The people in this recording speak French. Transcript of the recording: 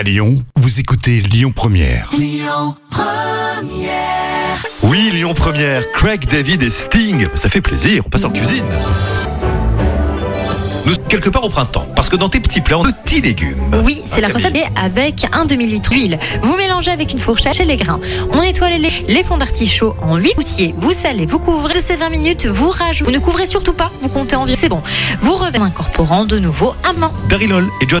À Lyon, vous écoutez Lyon Première. Oui, Lyon Première, Craig, David et Sting. Ça fait plaisir, on passe en cuisine. Nous, quelque part au printemps, parce que dans tes petits plats, on a petits légumes. Oui, c'est Ah, la recette avec un demi-litre d'huile. Vous mélangez avec une fourchette et les grains. On étoile les, les fonds d'artichaut en 8 poussiers. Vous salez, vous couvrez de ces 20 minutes, vous rajoutez. Vous ne couvrez surtout pas, vous comptez environ. C'est bon. Vous revenez en incorporant de nouveau un main. Darilol et John.